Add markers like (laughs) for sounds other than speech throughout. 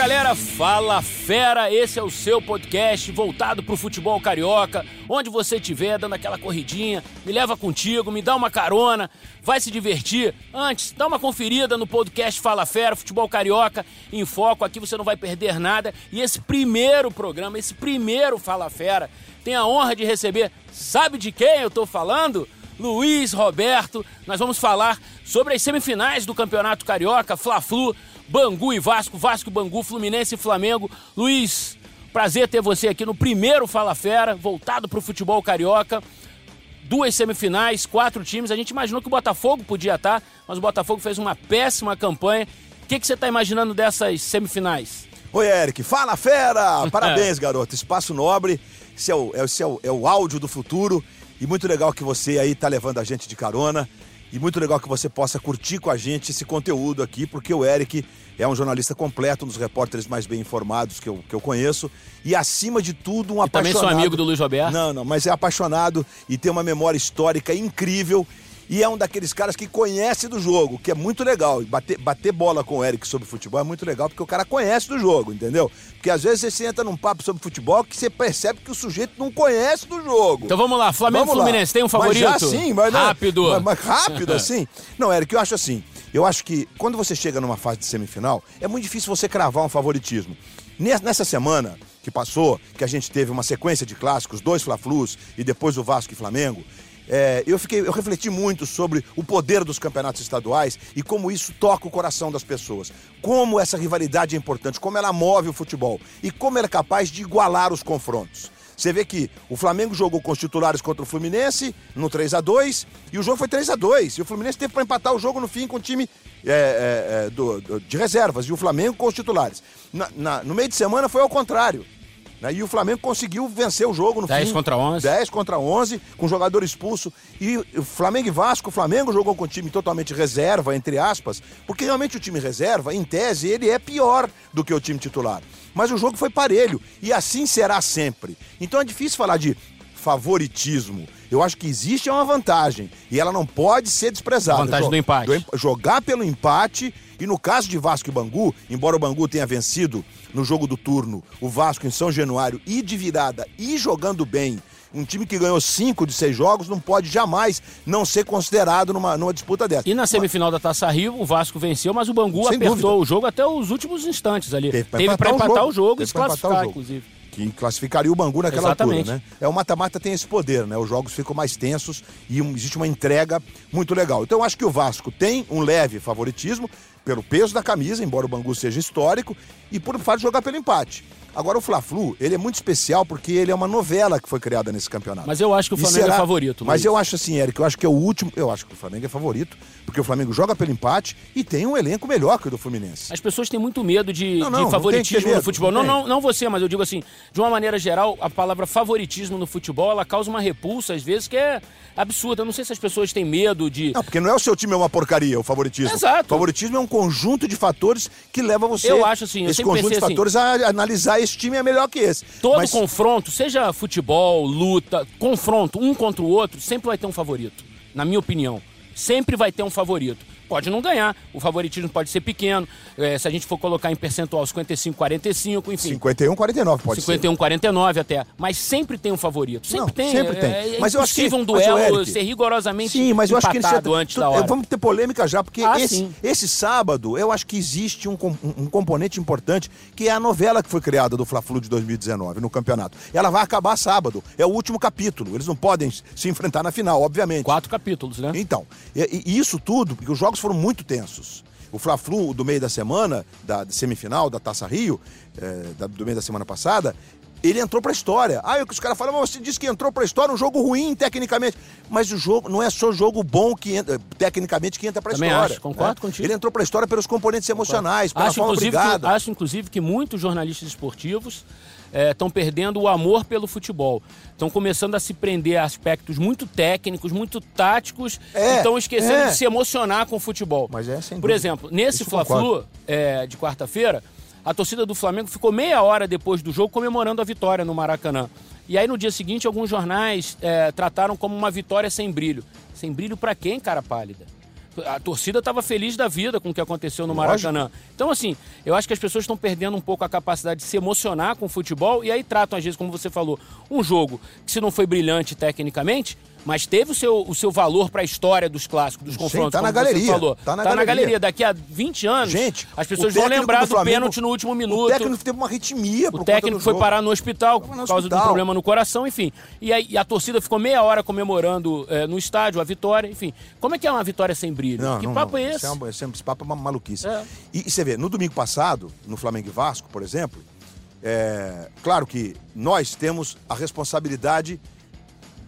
galera, fala fera, esse é o seu podcast voltado pro futebol carioca, onde você estiver dando aquela corridinha, me leva contigo, me dá uma carona, vai se divertir. Antes, dá uma conferida no podcast Fala Fera, Futebol Carioca em Foco, aqui você não vai perder nada. E esse primeiro programa, esse primeiro Fala Fera, tem a honra de receber, sabe de quem eu tô falando? Luiz Roberto. Nós vamos falar sobre as semifinais do Campeonato Carioca, Fla-Flu, Bangu e Vasco, Vasco, Bangu, Fluminense e Flamengo. Luiz, prazer ter você aqui no primeiro Fala Fera, voltado para o futebol carioca. Duas semifinais, quatro times. A gente imaginou que o Botafogo podia estar, mas o Botafogo fez uma péssima campanha. O que, que você está imaginando dessas semifinais? Oi, Eric. Fala, fera! (laughs) Parabéns, garoto. Espaço Nobre. Esse é o, esse é o, é o áudio do futuro. E muito legal que você aí tá levando a gente de carona. E muito legal que você possa curtir com a gente esse conteúdo aqui, porque o Eric é um jornalista completo, um dos repórteres mais bem informados que eu, que eu conheço. E, acima de tudo, um e apaixonado. Também sou amigo do Luiz Roberto. Não, não, mas é apaixonado e tem uma memória histórica incrível. E é um daqueles caras que conhece do jogo, que é muito legal. Bater, bater bola com o Eric sobre futebol é muito legal, porque o cara conhece do jogo, entendeu? Porque às vezes você entra num papo sobre futebol que você percebe que o sujeito não conhece do jogo. Então vamos lá, Flamengo Vamos lá. Fluminense, tem um favorito? Mas já sim, mas não- Rápido. Mas, mas rápido (laughs) assim? Não, Eric, eu acho assim. Eu acho que quando você chega numa fase de semifinal, é muito difícil você cravar um favoritismo. Nes- Nessa semana que passou, que a gente teve uma sequência de clássicos, dois Fla-Flus e depois o Vasco e Flamengo, é, eu, fiquei, eu refleti muito sobre o poder dos campeonatos estaduais e como isso toca o coração das pessoas. Como essa rivalidade é importante, como ela move o futebol e como ela é capaz de igualar os confrontos. Você vê que o Flamengo jogou com os titulares contra o Fluminense no 3 a 2 e o jogo foi 3 a 2 E o Fluminense teve para empatar o jogo no fim com o time é, é, é, do- do- de reservas e o Flamengo com os titulares. Na- na- no meio de semana foi ao contrário. Né? E o Flamengo conseguiu vencer o jogo no 10 fim. contra 11. 10 contra 11, com jogador expulso. E o Flamengo e Vasco, o Flamengo jogou com o time totalmente reserva, entre aspas, porque realmente o time reserva, em tese, ele é pior do que o time titular. Mas o jogo foi parelho, e assim será sempre. Então é difícil falar de favoritismo. Eu acho que existe uma vantagem, e ela não pode ser desprezada. A vantagem do empate. em- jogar pelo empate, e no caso de Vasco e Bangu, embora o Bangu tenha vencido no jogo do turno o Vasco em São Januário e de virada e jogando bem, um time que ganhou cinco de seis jogos não pode jamais não ser considerado numa, numa disputa dessa. E na semifinal da Taça Rio, o Vasco venceu, mas o Bangu Sem apertou dúvida. o jogo até os últimos instantes ali. Teve Teve para empatar o empatar jogo. o jogo e se classificar, inclusive. Que classificaria o Bangu naquela Exatamente. altura, né? É, o mata-mata tem esse poder, né? Os jogos ficam mais tensos e existe uma entrega muito legal. Então eu acho que o Vasco tem um leve favoritismo pelo peso da camisa, embora o Bangu seja histórico, e por fato de jogar pelo empate. Agora o Fla-Flu, ele é muito especial porque ele é uma novela que foi criada nesse campeonato. Mas eu acho que o Flamengo será- é favorito. Mas Luiz. eu acho assim, Eric, eu acho que é o último. Eu acho que o Flamengo é favorito, porque o Flamengo joga pelo empate e tem um elenco melhor que o do Fluminense. As pessoas têm muito medo de, Não, não, de favoritismo ter no medo, futebol. não não, não você, mas eu digo assim, de uma maneira geral, a palavra favoritismo no futebol, ela causa uma repulsa, às vezes, que é absurda. Eu não sei se as pessoas têm medo de. Não, porque não é o seu time é uma porcaria, o favoritismo. Exato. O favoritismo é um conjunto de fatores que leva você. Eu acho assim, eu esse conjunto de assim. fatores a analisar esse time é melhor que esse. Todo Mas- confronto, seja futebol, luta, confronto um contra o outro, sempre vai ter um favorito. Na minha opinião. Sempre vai ter um favorito. Pode não ganhar, o favoritismo pode ser pequeno. eh, se a gente for colocar em percentual 55, 45, enfim. 51, 49 pode 51, 49 até. Mas sempre tem um favorito. Sempre Não, tem. sempre tem. É, é Mas eu acho que- um duelo Eric, ser rigorosamente Sim, mas eu acho que ele já- antes tu- da hora. Vamos ter polêmica já, porque Ah, esse, sim. esse sábado eu acho que existe um, com- um componente importante, que é a novela que foi criada do Fla-Flu de 2019 no campeonato. Ela vai acabar sábado. É o último capítulo. Eles não podem se enfrentar na final, obviamente. Quatro capítulos, né? Então, e, e isso tudo, porque os jogos foram muito tensos. O Fla-Flu do meio da semana, da semifinal da Taça Rio, da- do meio da semana passada, ele entrou pra história. Ah, é o que os caras falam, mas você disse que entrou pra história, um jogo ruim tecnicamente. Mas o jogo não é só jogo bom que entra, tecnicamente que entra pra Também história. acho, concordo né? contigo. Ele entrou pra história pelos componentes emocionais, pela Acho forma inclusive, que, acho, inclusive, que muitos jornalistas esportivos estão perdendo o amor pelo futebol. Estão começando a se prender a aspectos muito técnicos, muito táticos, É, e estão esquecendo é. de se emocionar com o futebol. Mas é, sem Por dúvida. exemplo, nesse Fla-Flu é, de quarta-feira, a torcida do Flamengo ficou meia hora depois do jogo comemorando a vitória no Maracanã. E aí no dia seguinte, alguns jornais é, trataram como uma vitória sem brilho. Sem brilho pra quem, cara pálida? A torcida estava feliz da vida com o que aconteceu no Maracanã. Lógico. Então, assim, eu acho que as pessoas estão perdendo um pouco a capacidade de se emocionar com o futebol e aí tratam, às vezes, como você falou, um jogo que se não foi brilhante tecnicamente, mas teve o seu, o seu valor para a história dos clássicos, dos confrontos. Sim, tá na galeria. Falou. Tá, na, tá galeria. na galeria. Daqui a 20 anos, Gente, as pessoas vão lembrar do, do pênalti no último minuto. O técnico teve uma arritmia O técnico foi parar no hospital por causa de um problema no coração, enfim. E, aí, e a torcida ficou meia hora comemorando é, no estádio a vitória, enfim. Como é que é uma vitória sem brilho? Não, que não, papo não. é esse? Esse, é um, esse papo é uma maluquice. É. E, e, você vê, no domingo passado, no Flamengo e Vasco, por exemplo, é, claro que nós temos a responsabilidade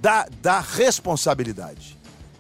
da, da responsabilidade,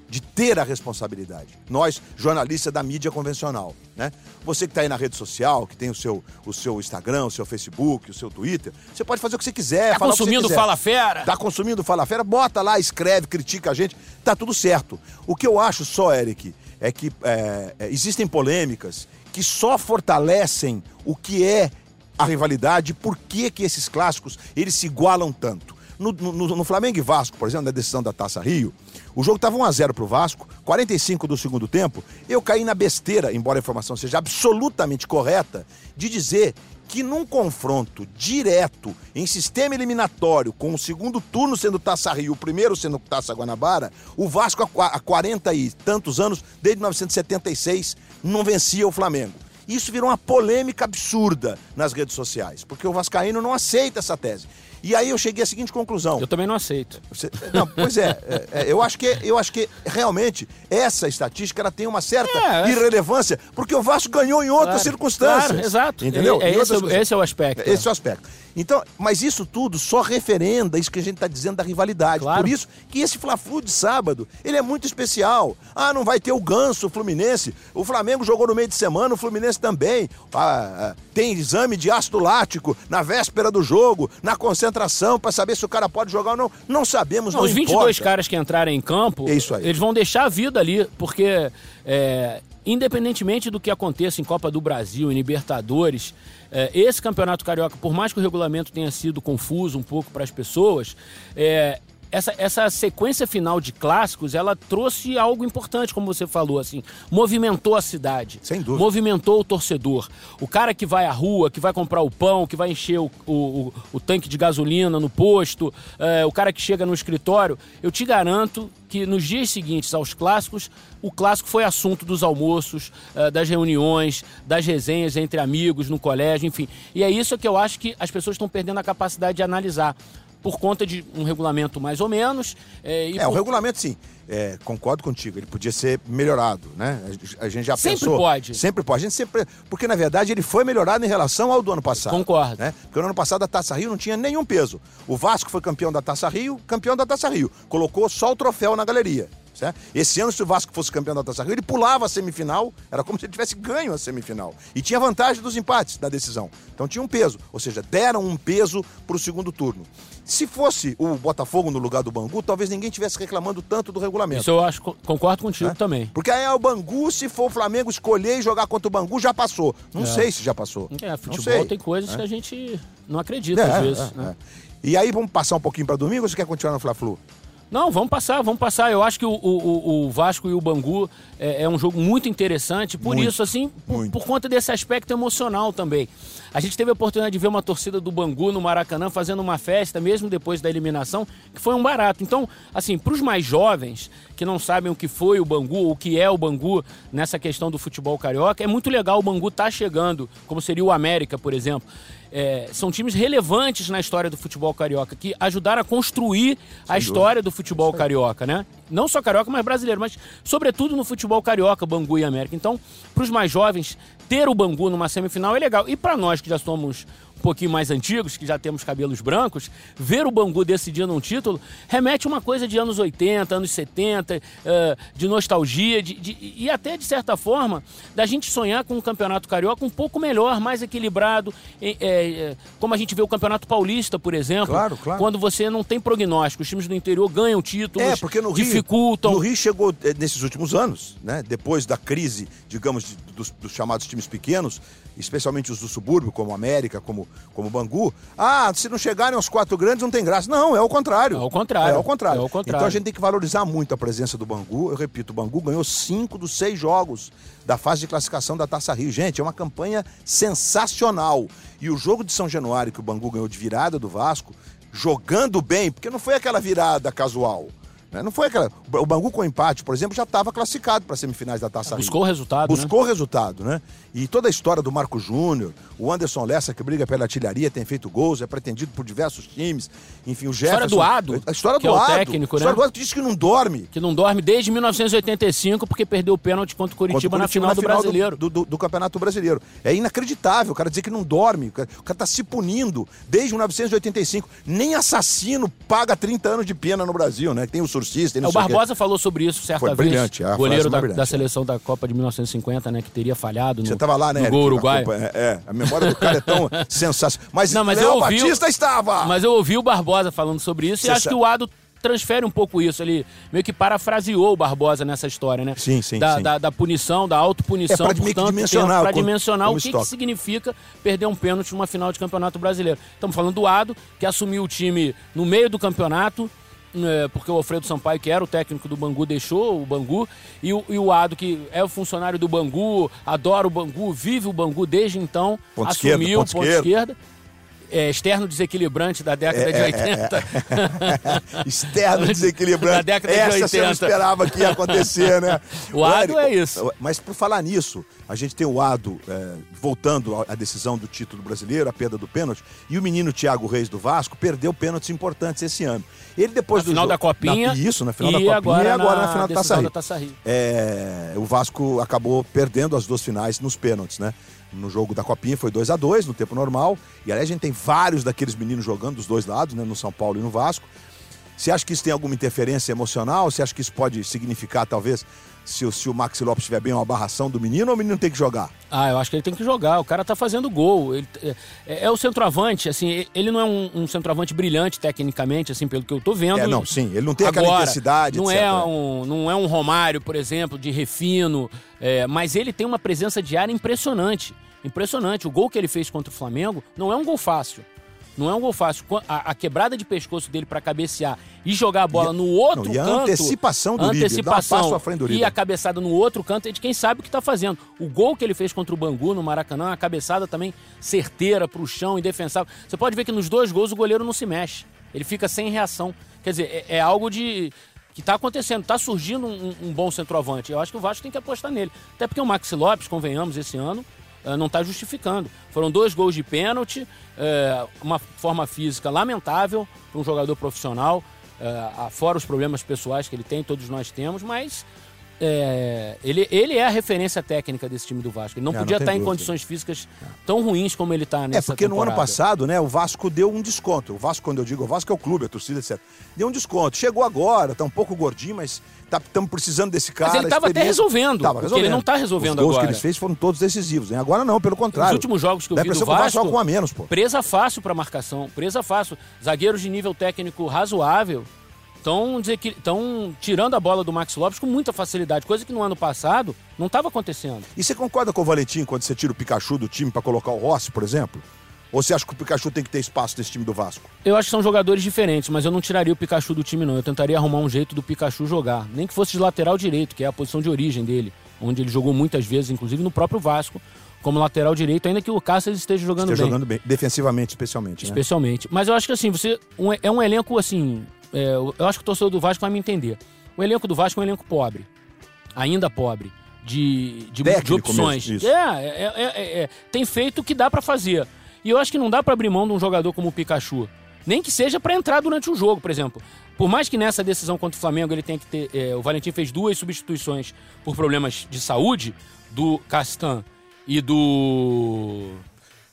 de ter a responsabilidade. Nós, jornalistas da mídia convencional, né? Você que está aí na rede social, que tem o seu, o seu Instagram, o seu Facebook, o seu Twitter, você pode fazer o que você quiser. Tá consumindo Fala Fera? Tá consumindo Fala Fera? Bota lá, escreve, critica a gente, tá tudo certo. O que eu acho só, Eric, é que é, é, existem polêmicas que só fortalecem o que é a rivalidade, por que, que esses clássicos eles se igualam tanto. No, no, no, Flamengo e Vasco, por exemplo, na decisão da Taça Rio, o jogo estava 1x0 pro Vasco, 45 do segundo tempo. Eu caí na besteira, embora a informação seja absolutamente correta, de dizer que num confronto direto em sistema eliminatório, com o segundo turno sendo Taça Rio, o primeiro sendo Taça Guanabara, o Vasco há 40 e tantos anos, desde 1976, não vencia o Flamengo. Isso virou uma polêmica absurda nas redes sociais, porque o Vascaíno não aceita essa tese. E aí eu cheguei à seguinte conclusão. Eu também não aceito. Você, não, pois é, (laughs) é, é, eu, acho que, eu acho que realmente essa estatística ela tem uma certa é, irrelevância, porque o Vasco ganhou em outras claro, circunstâncias. Claro, exato. Entendeu? É, esse, esse, é o aspecto. Esse é o aspecto. Então, mas isso tudo só referenda isso que a gente está dizendo da rivalidade. Claro. Por isso que esse Fla-Flu de sábado, ele é muito especial. Ah, não vai ter o Ganso, o Fluminense. O Flamengo jogou no meio de semana, o Fluminense também. Ah, ah, tem exame de ácido lático na véspera do jogo, na concentração, para saber se o cara pode jogar ou não. Não sabemos, não, não Os 22 importa. caras que entrarem em campo, é isso aí. eles vão deixar a vida ali, porque é, independentemente do que aconteça em Copa do Brasil, em Libertadores, é, esse campeonato carioca, por mais que o regulamento tenha sido confuso um pouco para as pessoas, é, essa, essa sequência final de clássicos, ela trouxe algo importante, como você falou, assim, movimentou a cidade. Sem dúvida. Movimentou o torcedor. O cara que vai à rua, que vai comprar o pão, que vai encher o, o, o tanque de gasolina no posto, é, o cara que chega no escritório, eu te garanto que nos dias seguintes aos clássicos, o clássico foi assunto dos almoços, é, das reuniões, das resenhas entre amigos no colégio, enfim. E é isso que eu acho que as pessoas estão perdendo a capacidade de analisar por conta de um regulamento mais ou menos. É, é por... o regulamento sim. É, concordo contigo, ele podia ser melhorado, né? A, gente já sempre pensou. Sempre pode. Sempre pode. A gente sempre. Porque, na verdade, ele foi melhorado em relação ao do ano passado. Concordo. Né? Porque no ano passado a Taça Rio não tinha nenhum peso. O Vasco foi campeão da Taça Rio, campeão da Taça Rio. Colocou só o troféu na galeria. Certo? Esse ano, se o Vasco fosse campeão da Taça Rio, ele pulava a semifinal, era como se ele tivesse ganho a semifinal. E tinha vantagem dos empates da decisão. Então tinha um peso, ou seja, deram um peso para o segundo turno. Se fosse o Botafogo no lugar do Bangu, talvez ninguém tivesse reclamando tanto do regulamento. Isso eu acho, concordo contigo é? também. Porque aí é o Bangu, se for o Flamengo escolher e jogar contra o Bangu, já passou. Não é. sei se já passou. É, futebol tem coisas é. que a gente não acredita às é, vezes. Né? E aí vamos passar um pouquinho para domingo ou você quer continuar no Fla-Flu? Não, vamos passar, vamos passar. Eu acho que o, o, o Vasco e o Bangu é, é, um jogo muito interessante, por muito, isso, assim, por, por, conta desse aspecto emocional também. A gente teve a oportunidade de ver uma torcida do Bangu no Maracanã fazendo uma festa, mesmo depois da eliminação, que foi um barato. Então, assim, para os mais jovens, que não sabem o que foi o Bangu, o que é o Bangu nessa questão do futebol carioca, é muito legal o Bangu estar tá chegando, como seria o América, por exemplo é, são times relevantes na história do futebol carioca, que ajudaram a construir Sem a história do futebol carioca, né? Não só carioca, mas brasileiro, mas sobretudo no futebol carioca, Bangu e América. Então, para os mais jovens, ter o Bangu numa semifinal é legal. E para nós que já somos pouquinho mais antigos, que já temos cabelos brancos, ver o Bangu decidindo um título remete uma coisa de anos 80, anos 70, uh, eh, de nostalgia, de, de, e até, de certa forma, da gente sonhar com um campeonato carioca um pouco melhor, mais equilibrado, é, é, como a gente vê o campeonato paulista, por exemplo. Claro, claro. Quando você não tem prognóstico, os times do interior ganham títulos, é, porque no dificultam. Rio, no Rio chegou, nesses últimos anos, né, depois da crise, digamos, dos, dos chamados times pequenos, especialmente os do subúrbio, como América, como como o Bangu, ah, se não chegarem aos quatro grandes não tem graça. Não, é o contrário. É o contrário. É o contrário. É o contrário. Então a gente tem que valorizar muito a presença do Bangu. Eu repito, o Bangu ganhou cinco dos seis jogos da fase de classificação da Taça Rio. Gente, é uma campanha sensacional. E o jogo de São Januário que o Bangu ganhou de virada do Vasco, jogando bem, porque não foi aquela virada casual. Né? Não foi aquela. O Bangu com empate, por exemplo, já estava classificado para semifinais da Taça Buscou o resultado. Buscou né? o resultado, né? E toda a história do Marco Júnior, o Anderson Lessa, que briga pela artilharia, tem feito gols, é pretendido por diversos times. Enfim, o Jefferson. História do Ado. A história que do é o Ado. técnico, a história né? do Ado que diz que não dorme. Que não dorme desde 1985 porque perdeu o pênalti contra o Curitiba, na final do Brasileiro. Do, do, do Campeonato Brasileiro. É inacreditável o cara dizer que não dorme. O cara, o cara tá se punindo desde 1985. Nem assassino paga 30 anos de pena no Brasil, né? Tem o É, o. Barbosa falou sobre isso certa Foi vez. brilhante, a goleiro frase da, brilhante, da é. seleção da Copa de 1950, né? Que teria falhado no, Você tava lá, né? no gol uruguai. culpa- É, é, a memória do cara é tão (laughs) sensacional. Mas, Não, mas Léo eu ouvi o- Batista estava! Mas eu ouvi o Barbosa falando sobre isso Você e acho sabe- que o Ado transfere um pouco isso. Ele meio que parafraseou o Barbosa nessa história, né? Sim, sim, da, sim. Da, da punição, da autopunição. É que portanto, dimensionar Para como- dimensionar como o que, que significa perder um pênalti numa final de campeonato brasileiro. Estamos falando do Ado, que assumiu o time no meio do campeonato. É, porque o Alfredo Sampaio, que era o técnico do Bangu, deixou o Bangu, e o, e o Ado, que é o funcionário do Bangu, adora o Bangu, vive o Bangu desde então, Ponto assumiu ponto ponto esquerda. é, externo desequilibrante da década É, de é, 80. (laughs) Externo desequilibrante. (laughs) Na década de Essa você não 80. esperava que ia acontecer, né? (laughs) O Ado é isso. Mas por falar nisso, a gente tem o Ado é, voltando à- decisão do título brasileiro, a perda do pênalti, e o menino Thiago Reis do Vasco perdeu pênaltis importantes esse ano. Ele depois Na do final jogo- da Copinha Na- isso, na final da Copinha agora e agora na na, final da Taça Rio. da Taça Rio. É, o Vasco acabou perdendo as duas finais nos pênaltis, né? No jogo da Copinha foi 2 a 2 no tempo normal. E aliás, a gente tem vários daqueles meninos jogando dos dois lados, né? No São Paulo e no Vasco. Você acha que isso tem alguma interferência emocional? Você acha que isso pode significar, talvez, se, o- se o Maxi Lopes estiver bem, uma barração do menino ou o menino tem que jogar? Ah, eu acho que ele tem que jogar. O cara tá fazendo gol. Ele, é, é o centroavante, assim, ele não é um, um centroavante brilhante tecnicamente, assim, pelo que eu tô vendo. É, não, sim, ele não tem aquela Agora, intensidade, Não etc. é, um, não é um Romário, por exemplo, de refino, é, mas ele tem uma presença de área impressionante. Impressionante. O gol que ele fez contra o Flamengo não é um gol fácil. Não é um gol fácil. A, a quebrada de pescoço dele para cabecear e jogar a bola E a- no outro não, e a canto. antecipação do dá um passo à frente do e a cabeçada no outro canto é de quem sabe o que está fazendo. O gol que ele fez contra o Bangu no Maracanã, a cabeçada também certeira para o chão, indefensável. Você pode ver que nos dois gols o goleiro não se mexe. Ele fica sem reação. Quer dizer, é, é algo de que está acontecendo. Está surgindo um, um bom centroavante. Eu acho que o Vasco tem que apostar nele. Até porque o Maxi Lopes, convenhamos, esse ano não está justificando. Foram dois gols de pênalti, eh, uma forma física lamentável para um jogador profissional, eh, fora os problemas pessoais que ele tem, todos nós temos, mas é, ele, ele é a referência técnica desse time do Vasco. Ele não É, não podia tem estar em dúvida. condições físicas tão ruins como ele está nessa É, porque no ano temporada. passado, né, o Vasco deu um desconto. O Vasco, quando eu digo o Vasco, é o clube, a torcida, etc. Deu um desconto. Chegou agora, tá um pouco gordinho, mas estamos precisando desse cara. ele tava até resolvendo, Tava porque ele não tá resolvendo Os gols agora. que ele fez foram todos decisivos. Hein? Agora não, pelo Os contrário. últimos jogos que eu Dá vi do que o Vasco Vasco, com a menos, pô. presa fácil para marcação, presa fácil. Zagueiros de nível técnico razoável estão tirando a bola do Max Lopes com muita facilidade, coisa que no ano passado não estava acontecendo. E você concorda com o Valentim quando você tira o Pikachu do time para colocar o Rossi, por exemplo? Ou você acha que o Pikachu tem que ter espaço nesse time do Vasco? Eu acho que são jogadores diferentes, mas eu não tiraria o Pikachu do time, não. Eu tentaria arrumar um jeito do Pikachu jogar. Nem que fosse de lateral direito, que é a posição de origem dele, onde ele jogou muitas vezes, inclusive no próprio Vasco, como lateral direito, ainda que o Cáceres esteja jogando Esteja bem. jogando bem, defensivamente especialmente, né? Especialmente. Mas eu acho que assim, você. é um elenco assim. É, eu acho que o torcedor do Vasco vai me entender. O elenco do Vasco é um elenco pobre. Ainda pobre. De, de, de opções. mesmo. É, é, é, é, é, tem feito o que dá pra fazer. E eu acho que não dá pra abrir mão de um jogador como o Pikachu. Nem que seja pra entrar durante o jogo, por exemplo. Por mais que nessa decisão contra o Flamengo ele tenha que ter. é, o Valentim fez duas substituições por problemas de saúde, do Castan e do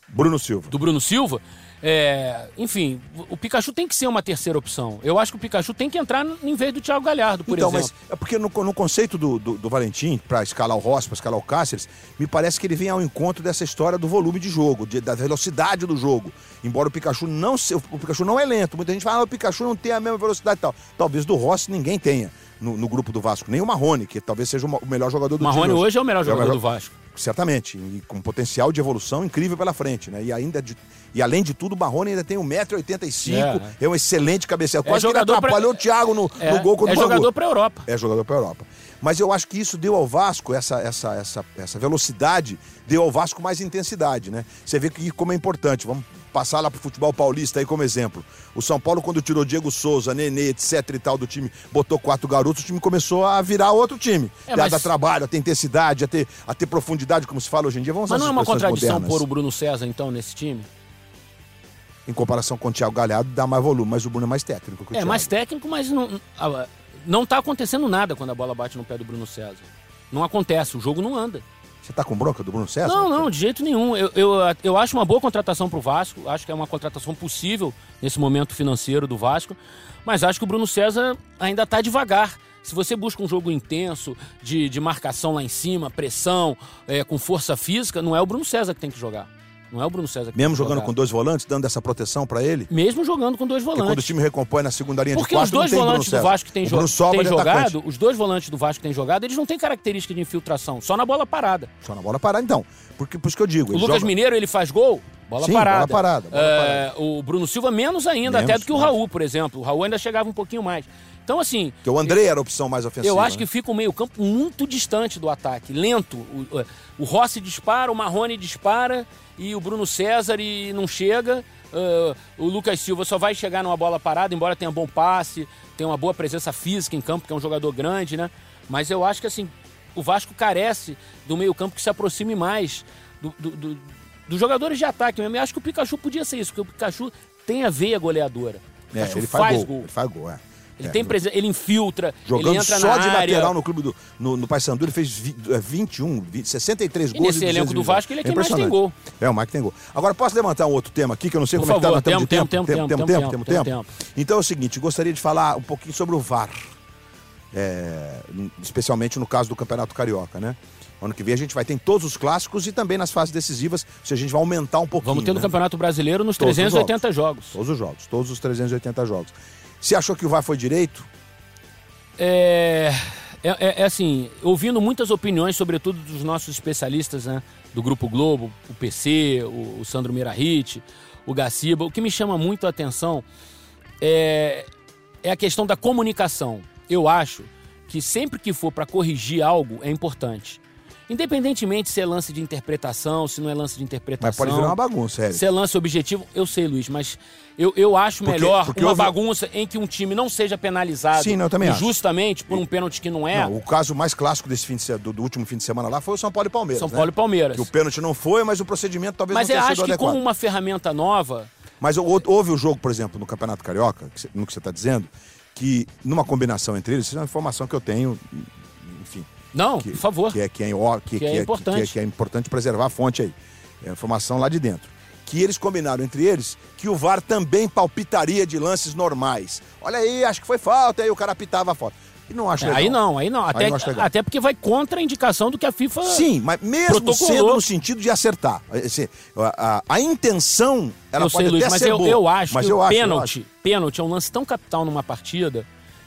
Bruno Silva. do Bruno Silva. É, enfim, o Pikachu tem que ser uma terceira opção. Eu acho que o Pikachu tem que entrar em vez do Thiago Galhardo, por então, exemplo. mas é porque no, no conceito do, do, do Valentim, para escalar o Rossi, para escalar o Cáceres, me parece que ele vem ao encontro dessa história do volume de jogo, de- da velocidade do jogo. Embora o Pikachu não se, o Pikachu não é lento. Muita gente fala, ah, o Pikachu não tem a mesma velocidade e tal. Talvez do Rossi ninguém tenha no, no grupo do Vasco. Nem o Marrone, que talvez seja o o melhor jogador do Marrone hoje é o melhor jogador do Vasco. certamente, e com potencial de evolução incrível pela frente, né? E ainda de, e além de tudo, o Marrone ainda tem 1,85m, é, é. um excelente cabeceador. É Quase que ele atrapalhou pra... o Thiago no, é, no gol contra é o É jogador para Europa. É jogador para Europa. Mas eu acho que isso deu ao Vasco, essa, essa, essa, essa velocidade, deu ao Vasco mais intensidade, né? Você vê que como é importante. Vamos passar lá pro futebol paulista aí como exemplo. O São Paulo, quando tirou Diego Souza, Nenê, etc e tal do time, botou quatro garotos, o time começou a virar outro time. É, mas... A dar trabalho, a ter intensidade, a ter, a ter profundidade, como se fala hoje em dia. Vamos mas não é uma contradição modernas. pôr o Bruno César, então, nesse time? Em comparação com o Thiago Galhardo, dá mais volume, mas o Bruno é mais técnico. é, mais técnico, mas não, não tá acontecendo nada quando a bola bate no pé do Bruno César. Não acontece, o jogo não anda. Você tá com bronca do Bruno César? Não, não, de jeito nenhum. Eu, eu, eu acho uma boa contratação pro Vasco. Acho que é uma contratação possível nesse momento financeiro do Vasco. Mas acho que o Bruno César ainda tá devagar. Se você busca um jogo intenso, de, de marcação lá em cima, pressão, é, com força física, não é o Bruno César que tem que jogar. Não é o Bruno César que Mesmo jogando jogar. com dois volantes, dando essa proteção para ele? Mesmo jogando com dois volantes. Porque quando o time recompõe na segunda linha Porque de quatro, os dois volantes do Vasco que tem, jo tem jogado, os dois volantes do Vasco que tem jogado, eles não têm característica de infiltração, só na bola parada. Só na bola parada, então. Porque, por isso que eu digo. O Lucas joga... Mineiro, ele faz gol, bola Sim, parada. Bola parada, bola é, o Bruno Silva menos ainda, menos, até do que o Raul, por exemplo. O Raul ainda chegava um pouquinho mais. Então, assim. Porque o André era a opção mais ofensiva. Eu acho né? que fica o meio-campo muito distante do ataque, lento. O, o Rossi dispara, o Marrone dispara e o Bruno César e não chega. Uh, o Lucas Silva só vai chegar numa bola parada, embora tenha bom passe, tenha uma boa presença física em campo, que é um jogador grande, né? Mas eu acho que assim, o Vasco carece do meio-campo que se aproxime mais do, do, do, dos jogadores de ataque mesmo. Eu acho que o Pikachu podia ser isso, porque o Pikachu tem a veia goleadora. É, ele faz, faz gol, gol. Ele faz gol, é. Ele é, tem né? presença, ele infiltra, jogando ele entra só de lateral no clube do no, no Paysandu, ele fez 21, 20, 63 e gols nesse elenco do Vasco, ele é, é quem mais tem gol. É, o Mike tem gol. Agora posso levantar um outro tema aqui que eu não sei Por como favor, é que tá, nós tempo, tempo, tempo, tempo, tempo, tempo, tempo, tempo. Então é o seguinte, gostaria de falar um pouquinho sobre o VAR. É, especialmente no caso do Campeonato Carioca, né? Ano que vem a gente vai ter em todos os clássicos e também nas fases decisivas, se a gente vai aumentar um pouquinho. Vamos ter no né? Campeonato Brasileiro nos todos 380 jogos. jogos. Todos os jogos, todos os 380 jogos. Você achou que o VAR foi direito? É, é, é, é, assim, ouvindo muitas opiniões, sobretudo dos nossos especialistas, né? Do Grupo Globo, o PC, o, o Sandro Mirahit, o Gaciba. O que me chama muito a atenção é, é a questão da comunicação. Eu acho que sempre que for para corrigir algo é importante. Independentemente se é lance de interpretação, se não é lance de interpretação. Mas pode virar uma bagunça, Eric. Se é lance objetivo, eu sei, Luiz, mas eu, eu acho porque, melhor porque uma houve... bagunça em que um time não seja penalizado Sim, não, também justamente por um pênalti que não é. Não, o caso mais clássico desse fim de, do, do, último fim de semana lá foi o São Paulo e Palmeiras. São né? Paulo e Palmeiras. Que o pênalti não foi, mas o procedimento talvez mas não tenha sido adequado. Mas eu acho que como uma ferramenta nova. Mas houve o jogo, por exemplo, no Campeonato Carioca, no que você está dizendo, que numa combinação entre eles, isso é uma informação que eu tenho, não, que, por favor. Que é, que é, que, que é, importante. Que, que é importante preservar a fonte aí. É a informação lá de dentro. Que eles combinaram entre eles que o VAR também palpitaria de lances normais. Olha aí, acho que foi falta, aí o cara apitava a falta. E não acho é, legal. Aí não, aí não. Até, aí não até porque vai contra a indicação do que a FIFA. Sim, mas mesmo sendo no sentido de acertar. A, a, a, intenção, ela eu pode sei, Luiz, mas eu, boa, eu acho mas que eu o pênalti, pênalti é um lance tão capital numa partida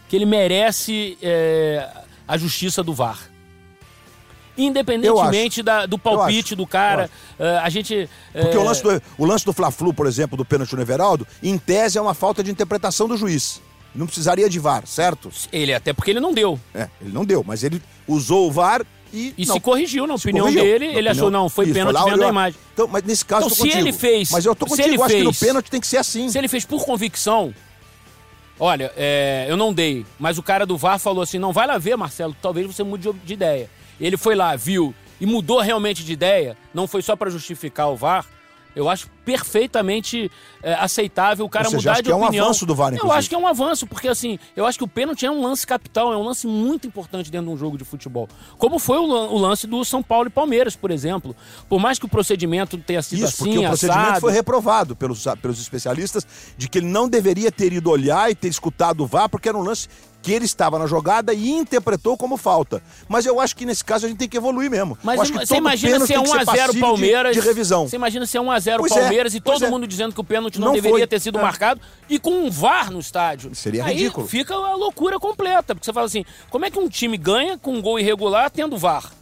que ele merece é, a justiça do VAR. Independentemente da, do palpite do cara, uh, a gente. Porque o lance do, o lance do Fla-Flu, por exemplo, do pênalti no Everaldo, em tese é uma falta de interpretação do juiz. Não precisaria de VAR, certo? Ele, até porque ele não deu. É, ele não deu, mas ele usou o VAR e. E não, se corrigiu, na opinião corrigiu. dele, na ele opinião, achou, não, foi isso, pênalti vendo a imagem. Então, mas nesse caso, então, se contigo. ele fez. Mas eu tô contigo, ele eu acho fez, que no pênalti tem que ser assim. Se ele fez por convicção, olha, é, eu não dei, mas o cara do VAR falou assim: não vai lá ver, Marcelo, talvez você mude de ideia. Ele foi lá, viu, e mudou realmente de ideia, não foi só para justificar o VAR, eu acho perfeitamente é, aceitável o cara Você mudar acha de que opinião. é um avanço do VAR, Eu inclusive. acho que é um avanço, porque assim, eu acho que o pênalti é um lance capital, é um lance muito importante dentro de um jogo de futebol. Como foi o, o lance do São Paulo e Palmeiras, por exemplo. Por mais que o procedimento tenha sido Isso, assim, porque o procedimento assado, foi reprovado pelos, pelos especialistas de que ele não deveria ter ido olhar e ter escutado o VAR, porque era um lance que ele estava na jogada e interpretou como falta. Mas eu acho que nesse caso a gente tem que evoluir mesmo. Mas eu acho que você imagina se é 1x0 Palmeiras. De, de, revisão. Você imagina se é 1x0 Pois Palmeiras é, e todo é. mundo dizendo que o pênalti não, Não deveria foi. ter sido É. marcado e com um VAR no estádio. Seria Aí ridículo. Fica a loucura completa. Porque você fala assim: como é que um time ganha com um gol irregular tendo VAR?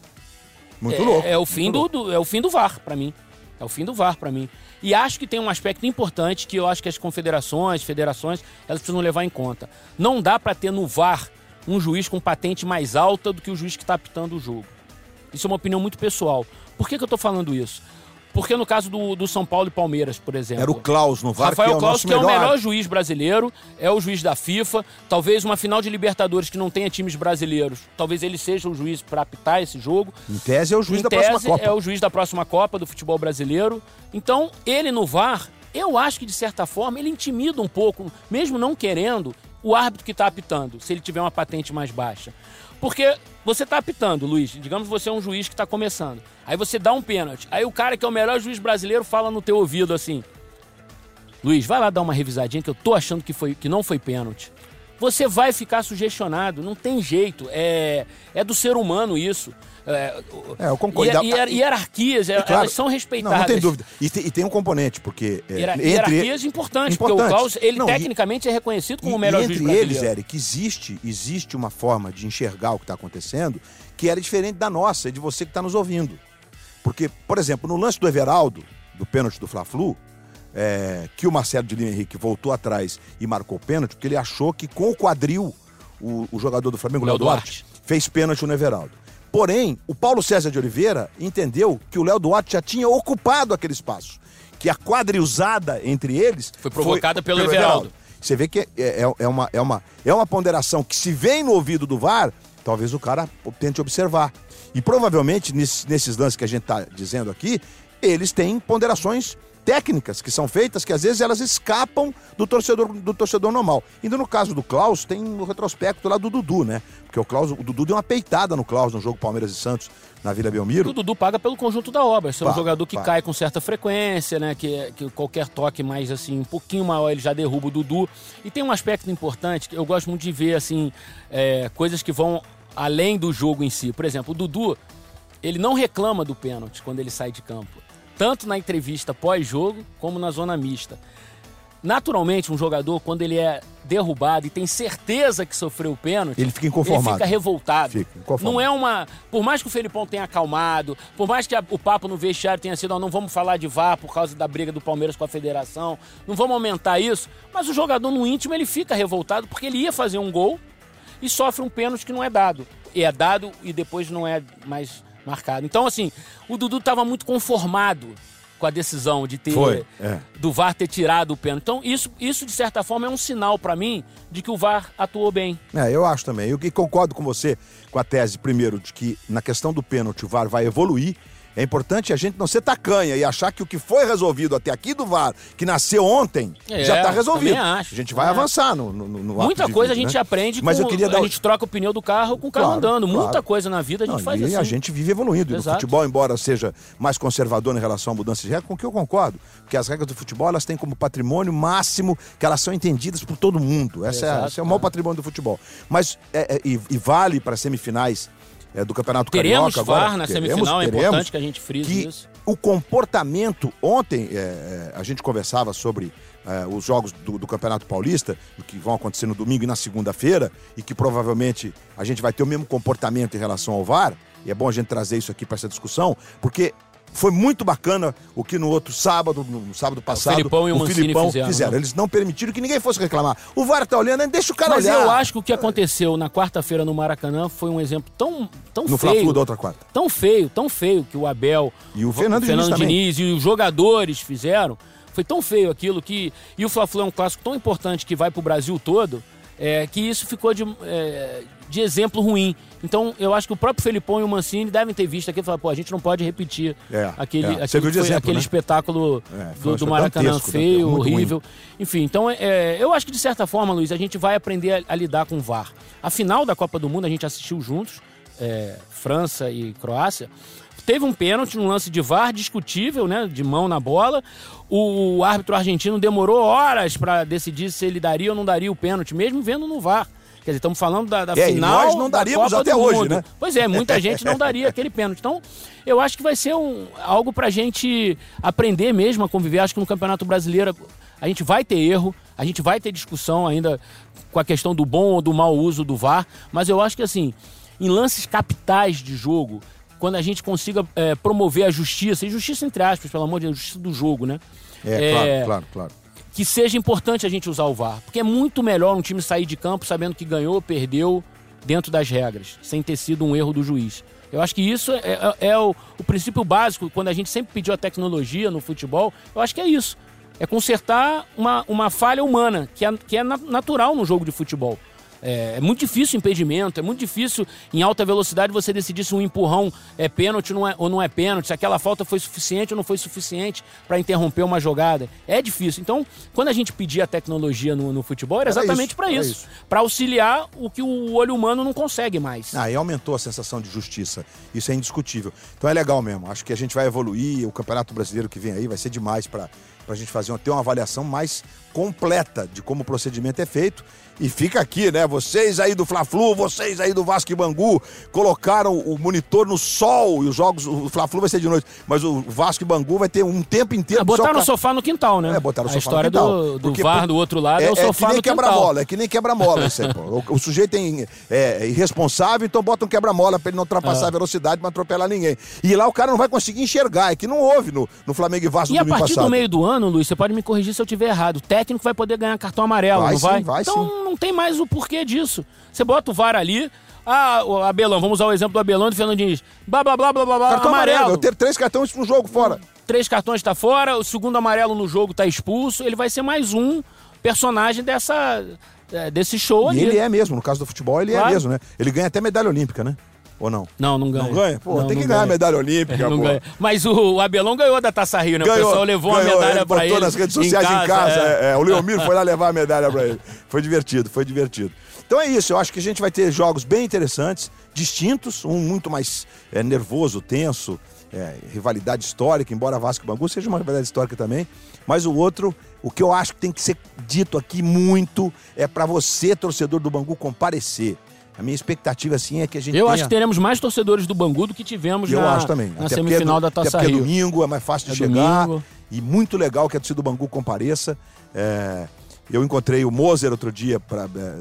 Muito é, louco. É o fim do, do, é o fim do VAR para mim. É o fim do VAR para mim. E acho que tem um aspecto importante que eu acho que as confederações, federações, elas precisam levar em conta. Não dá para ter no VAR um juiz com patente mais alta do que o juiz que está apitando o jogo. Isso é uma opinião muito pessoal. Por que, que eu estou falando isso? Porque no caso do, do, São Paulo e Palmeiras, por exemplo. Era o Klaus no VAR, Rafael que é o Klaus, que melhor... é o melhor juiz brasileiro, é o juiz da FIFA. Talvez uma final de Libertadores que não tenha times brasileiros, talvez ele seja o juiz para apitar esse jogo. Em tese é o juiz em da tese, próxima Copa. É o juiz da próxima Copa do futebol brasileiro. Então, ele no VAR, eu acho que de certa forma ele intimida um pouco, mesmo não querendo, o árbitro que está apitando, se ele tiver uma patente mais baixa. Porque você está apitando, Luiz, digamos que você é um juiz que está começando. Aí você dá um pênalti. Aí o cara que é o melhor juiz brasileiro fala no teu ouvido assim: Luiz, vai lá dar uma revisadinha que eu tô achando que, foi, que não foi pênalti. Você vai ficar sugestionado, não tem jeito. É, é do ser humano isso. É, é eu concordo. Hier, hierarquias, é, claro, elas são respeitadas. Não, não tem dúvida. E tem, e tem um componente, porque. É, Hier, entre hierarquias importantes, porque o Klaus, ele não, tecnicamente e, é reconhecido como e, o melhor entre juiz brasileiro. eles, Eric, existe, existe uma forma de enxergar o que está acontecendo que era diferente da nossa e de você que está nos ouvindo. Porque, por exemplo, no lance do Everaldo, do pênalti do Fla-Flu, é, que o Marcelo de Lima Henrique voltou atrás e marcou pênalti, porque ele achou que com o quadril, o, o jogador do Flamengo, Léo Duarte, Duarte, fez pênalti no Everaldo. Porém, o Paulo César de Oliveira entendeu que o Léo Duarte já tinha ocupado aquele espaço. Que a quadrilzada entre eles. Foi provocada foi, pelo, pelo Everaldo. Everaldo. Você vê que é, é, é, uma, é, uma, é uma ponderação que, se vem no ouvido do VAR, talvez o cara tente observar. E provavelmente, nesses lances que a gente está dizendo aqui, eles têm ponderações técnicas que são feitas que às vezes elas escapam do torcedor do torcedor normal. Ainda no caso do Klaus, tem o retrospecto lá do Dudu, né? Porque o Klaus, o Dudu deu uma peitada no Klaus no jogo Palmeiras e Santos na Vila Belmiro. O Dudu paga pelo conjunto da obra. Esse é um jogador que cai com certa frequência, né? Que, que qualquer toque mais assim, um pouquinho maior, ele já derruba o Dudu. E tem um aspecto importante que eu gosto muito de ver, assim, é, coisas que vão além do jogo em si. Por exemplo, o Dudu, ele não reclama do pênalti quando ele sai de campo tanto na entrevista pós-jogo como na zona mista. Naturalmente, um jogador, quando ele é derrubado e tem certeza que sofreu o pênalti, ele fica inconformado. Ele fica revoltado. Fica não é uma. Por mais que o Felipão tenha acalmado, por mais que a, o papo no vestiário tenha sido, oh, não vamos falar de VAR por causa da briga do Palmeiras com a federação, não vamos aumentar isso, mas o jogador no íntimo ele fica revoltado porque ele ia fazer um gol e sofre um pênalti que não é dado. E é dado e depois não é mais marcado. Então, assim, o Dudu estava muito conformado com a decisão de ter Foi, é. do VAR ter tirado o pênalti. Então, isso, isso de certa forma é um sinal para mim de que o VAR atuou bem. É, eu acho também. Eu concordo com você com a tese, primeiro, de que na questão do pênalti o VAR vai evoluir é importante a gente não ser tacanha e achar que o que foi resolvido até aqui do VAR, que nasceu ontem, é, já está resolvido. Acho, a gente vai é. avançar no, no, no Muita coisa vida, a gente né? aprende Mas com, eu queria dar... a gente troca o pneu do carro com o carro claro, andando. Claro. Muita coisa na vida a gente não, faz e assim. a gente vive evoluindo. Exato. E o futebol, embora seja mais conservador em relação à mudança de regra, com que eu concordo. Porque as regras do futebol, elas têm como patrimônio máximo que elas são entendidas por todo mundo. Essa Exato, é, esse é o maior patrimônio do futebol. Mas, é, é, e, e vale para semifinais é, do Campeonato teremos Carioca. VAR na semifinal, é importante que a gente frise que isso. O comportamento, ontem é, a gente conversava sobre é, os jogos do, do, Campeonato Paulista, que vão acontecer no domingo e na segunda-feira, e que provavelmente a gente vai ter o mesmo comportamento em relação ao VAR, e é bom a gente trazer isso aqui para essa discussão, porque foi muito bacana o que no outro sábado, no sábado passado, o Filipão, e o, o Filipão fizeram. fizeram. Né? Eles não permitiram que ninguém fosse reclamar. O VAR tá olhando, deixa o cara Mas olhar. Mas eu acho que o que aconteceu na quarta-feira no Maracanã foi um exemplo tão, tão no feio. No da outra quarta. Tão feio, tão feio que o Abel e o Fernando, o Fernando Diniz, Diniz e os jogadores fizeram. Foi tão feio aquilo que. E o Fla-Flu é um clássico tão importante que vai pro Brasil todo, é, que isso ficou de. É, de exemplo ruim. Então, eu acho que o próprio Felipão e o Mancini devem ter visto aqui e falar, pô, a gente não pode repetir é, aquele, é. aquele, exemplo, aquele né? espetáculo é, do, do Maracanã feio, né? horrível. Ruim. Enfim, então eu acho que de certa forma, Luiz, a gente vai aprender a, a, lidar com o VAR. A final da Copa do Mundo a gente assistiu juntos, França e Croácia. Teve um pênalti, um lance de VAR discutível, né? De mão na bola. O, o árbitro argentino demorou horas para decidir se ele daria ou não daria o pênalti, mesmo vendo no VAR. Quer dizer, estamos falando da, da é, final. nós não daríamos até hoje, mundo. né? Pois é, muita (laughs) gente não daria aquele pênalti. Então, eu acho que vai ser um, algo para a gente aprender mesmo a conviver. Acho que no Campeonato Brasileiro a gente vai ter erro, a gente vai ter discussão ainda com a questão do bom ou do mau uso do VAR, mas eu acho que assim, em lances capitais de jogo, quando a gente consiga é, promover a justiça, e justiça entre aspas, pelo amor de Deus, justiça do jogo, né? É, claro, claro, claro. Que seja importante a gente usar o VAR. Porque é muito melhor um time sair de campo sabendo que ganhou, perdeu, dentro das regras, sem ter sido um erro do juiz. Eu acho que isso é, é, é o, o, princípio básico, quando a gente sempre pediu a tecnologia no futebol, eu acho que é isso. É consertar uma, uma falha humana, que é, que é natural no jogo de futebol. É, é, muito difícil impedimento, é muito difícil em alta velocidade você decidir se um empurrão é pênalti não é, ou não é pênalti, se aquela falta foi suficiente ou não foi suficiente para interromper uma jogada. É difícil. Então, quando a gente pedia a tecnologia no, no futebol, era exatamente para isso, para auxiliar o que o olho humano não consegue mais. Ah, e aumentou a sensação de justiça. Isso é indiscutível. Então é legal mesmo. Acho que a gente vai evoluir. O Campeonato Brasileiro que vem aí vai ser demais para a gente fazer ter uma avaliação mais completa de como o procedimento é feito e fica aqui, né? Vocês aí do Fla-Flu, vocês aí do Vasco e Bangu, colocaram o monitor no sol e os jogos, o Fla-Flu vai ser de noite, mas o Vasco e Bangu vai ter um tempo inteiro. É, botaram o sofá no quintal, né? É, botaram o sofá história no quintal. do, do Porque, VAR do outro lado é, é o sofá é que nem quebra-mola, é que nem quebra-mola isso aí, pô. O, o, sujeito é, é, irresponsável, então bota um quebra-mola pra ele não ultrapassar é. a velocidade, não atropelar ninguém. E lá o cara não vai conseguir enxergar, é que não houve no, no Flamengo e Vasco e no domingo passado. E a partir do meio do ano, Luiz, você pode me corrigir se eu estiver errado, técnico vai poder ganhar cartão amarelo, vai, não vai? Sim, vai então sim. não tem mais o porquê disso. Você bota o VAR ali, ah, o Abelão, vamos usar o exemplo do Abelão e do Fernando Diniz. Blá, blá, blá, blá, blá, Cartão amarelo. amarelo. Eu ter três cartões no jogo fora. Três cartões está fora, o segundo amarelo no jogo está expulso. Ele vai ser mais um personagem dessa, é, desse show e ali. ele é mesmo, no caso do futebol, ele é claro. é mesmo, né? Ele ganha até medalha olímpica, né? Ou não? Não, não ganha. Não ganha? Pô, não, tem que ganhar a medalha olímpica, não pô. Ganha. Mas o, o Abelão ganhou da Taça Rio, né? Ganhou, o pessoal levou ganhou, a medalha ele pra ele. nas redes sociais em casa. Em casa é. É, o Leomir foi lá levar a medalha pra ele. Foi divertido, foi divertido. Então é isso, eu acho que a gente vai ter jogos bem interessantes, distintos, um muito mais é, nervoso, tenso, é, rivalidade histórica, embora Vasco e Bangu seja uma rivalidade histórica também, mas o outro, o que eu acho que tem que ser dito aqui muito é para você, torcedor do Bangu, comparecer. A minha expectativa, assim, é que a gente Eu tenha... acho que teremos mais torcedores do Bangu do que tivemos eu na, acho também. na até semifinal é, da Taça até Rio. é domingo, é mais fácil de é chegar. Domingo. E muito legal que a torcida do Bangu compareça. É... Eu encontrei o Moser outro dia, pra, é,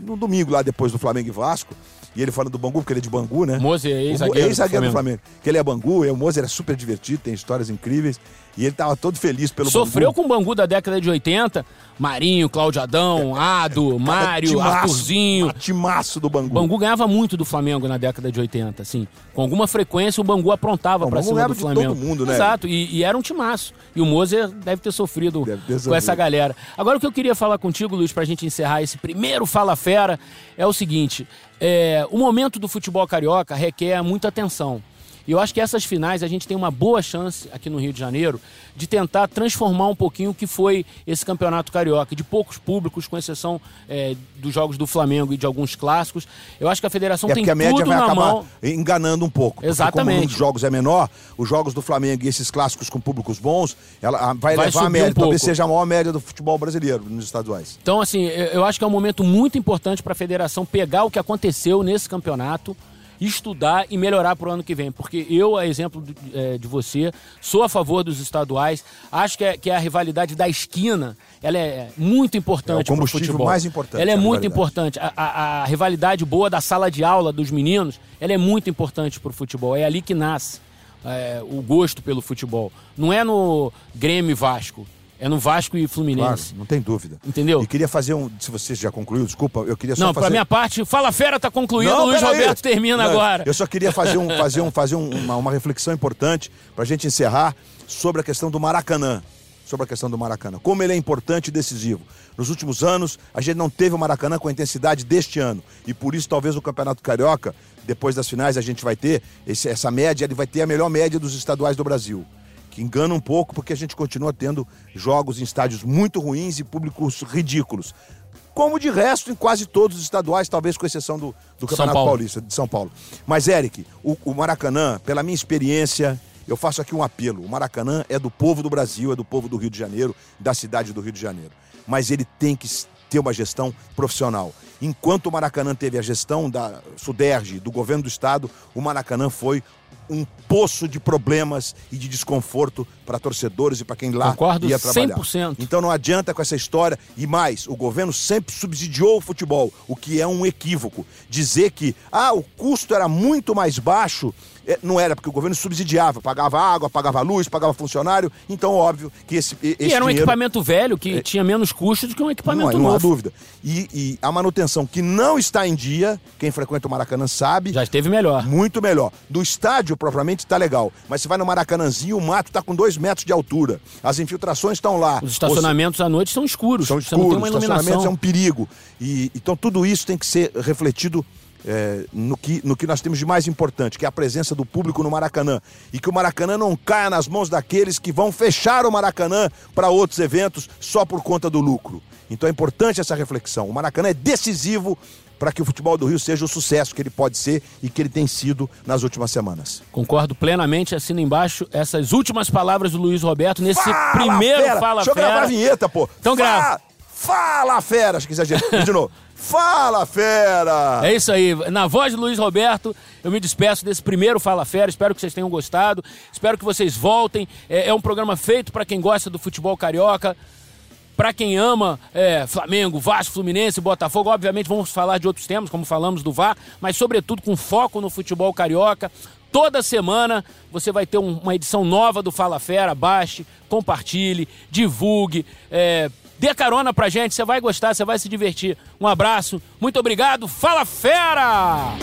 no domingo lá depois do Flamengo e Vasco. E ele falando do Bangu, porque ele é de Bangu, né? Moser, ex-zagueiro ex do, Flamengo. do Flamengo. Que ele é Bangu, e o Moser é super divertido, tem histórias incríveis. E ele tava todo feliz pelo Sofreu Bangu. com o Bangu da década de 80. Marinho, Cláudio Adão, (laughs) Ado, Mário, timaço, Arthurzinho. Timaço do Bangu. Bangu ganhava muito do Flamengo na década de 80, assim. Com alguma frequência o Bangu aprontava para cima do Flamengo. Todo mundo, né? Exato, e, e, era um timaço. E o Moser deve ter sofrido deve ter com essa galera. Agora o que eu queria falar contigo, Luiz, pra gente encerrar esse primeiro Fala Fera, é o seguinte. É, o momento do futebol carioca requer muita atenção. E eu acho que essas finais a gente tem uma boa chance aqui no Rio de Janeiro de tentar transformar um pouquinho o que foi esse campeonato carioca, de poucos públicos, com exceção é, dos jogos do Flamengo e de alguns clássicos. Eu acho que a federação é tem a média tudo vai na acabar mão. enganando um pouco. Exatamente. Como os jogos é menor, os jogos do Flamengo e esses clássicos com públicos bons, ela vai, vai levar a média, um talvez seja a maior média do futebol brasileiro nos estaduais. Então, assim, eu acho que é um momento muito importante para a federação pegar o que aconteceu nesse campeonato estudar e melhorar para o ano que vem. Porque eu, a exemplo de, é, de, você, sou a favor dos estaduais. Acho que é, que é a rivalidade da esquina ela é muito importante é o futebol. mais importante. Ela é muito importante. A, a, a, rivalidade boa da sala de aula dos meninos, ela é muito importante para o futebol. É ali que nasce é, o gosto pelo futebol. Não é no Grêmio Vasco. É no Vasco e Fluminense. Claro, não tem dúvida. Entendeu? E queria fazer um. Se você já concluiu, desculpa, eu queria só não, fazer. Não, pra minha parte, Fala Fera tá concluído, não, Luiz Roberto aí. termina não, agora. Eu só queria fazer, um, (laughs) fazer, um, fazer um, uma, uma reflexão importante pra gente encerrar sobre a questão do Maracanã. Sobre a questão do Maracanã. Como ele é importante e decisivo. Nos últimos anos, a gente não teve o Maracanã com a intensidade deste ano. E por isso, talvez, o Campeonato Carioca, depois das finais, a gente vai ter esse, essa média, ele vai ter a melhor média dos estaduais do Brasil que engana um pouco porque a gente continua tendo jogos em estádios muito ruins e públicos ridículos. Como de resto em quase todos os estaduais, talvez com exceção do, do Campeonato Paulista de São Paulo. Mas, Eric, o, o Maracanã, pela minha experiência, eu faço aqui um apelo. O Maracanã é do povo do Brasil, é do povo do Rio de Janeiro, da cidade do Rio de Janeiro. Mas ele tem que ter uma gestão profissional. Enquanto o Maracanã teve a gestão da Suderge, do governo do estado, o Maracanã foi um poço de problemas e de desconforto para torcedores e para quem lá Concordo ia trabalhar. 100%. Então não adianta com essa história. E mais, o governo sempre subsidiou o futebol, o que é um equívoco. Dizer que ah, o custo era muito mais baixo não era, porque o governo subsidiava, pagava água, pagava luz, pagava funcionário, então óbvio que esse, esse E era um dinheiro- equipamento velho que tinha menos custo do que um equipamento não, não há novo. dúvida. E, e a manutenção que não está em dia, quem frequenta o Maracanã sabe, Já esteve melhor. muito melhor. Do estádio, propriamente, está legal. Mas você vai no Maracanãzinho, o mato está com dois metros de altura. As infiltrações estão lá. Os estacionamentos à noite são escuros. São Você não tem escuros, uma estacionamentos iluminação. é um perigo. E, então tudo isso tem que ser refletido é, no, que, no que nós temos de mais importante, que é a presença do público no Maracanã. E que o Maracanã não caia nas mãos daqueles que vão fechar o Maracanã para outros eventos só por conta do lucro. Então é importante essa reflexão. O Maracanã é decisivo para que o futebol do Rio seja o sucesso que ele pode ser e que ele tem sido nas últimas semanas. Concordo plenamente, assina embaixo essas últimas palavras do Luiz Roberto nesse Fala, primeiro fera! Fala Deixa eu gravar Fera. a vinheta, pô. Então Fa- grava. Fala, fera! Acho que exagerei. De novo. (laughs) Fala, fera! É isso aí. Na voz do Luiz Roberto, eu me despeço desse primeiro Fala Fera. Espero que vocês tenham gostado. Espero que vocês voltem. É, é um programa feito para quem gosta do futebol carioca. Para quem ama é, Flamengo, Vasco, Fluminense, Botafogo, obviamente vamos falar de outros temas, como falamos do VAR, mas sobretudo com foco no futebol carioca. Toda semana você vai ter um- uma edição nova do Fala Fera. Baixe, compartilhe, divulgue, é, dê carona pra gente. Você vai gostar, você vai se divertir. Um abraço, muito obrigado. Fala Fera!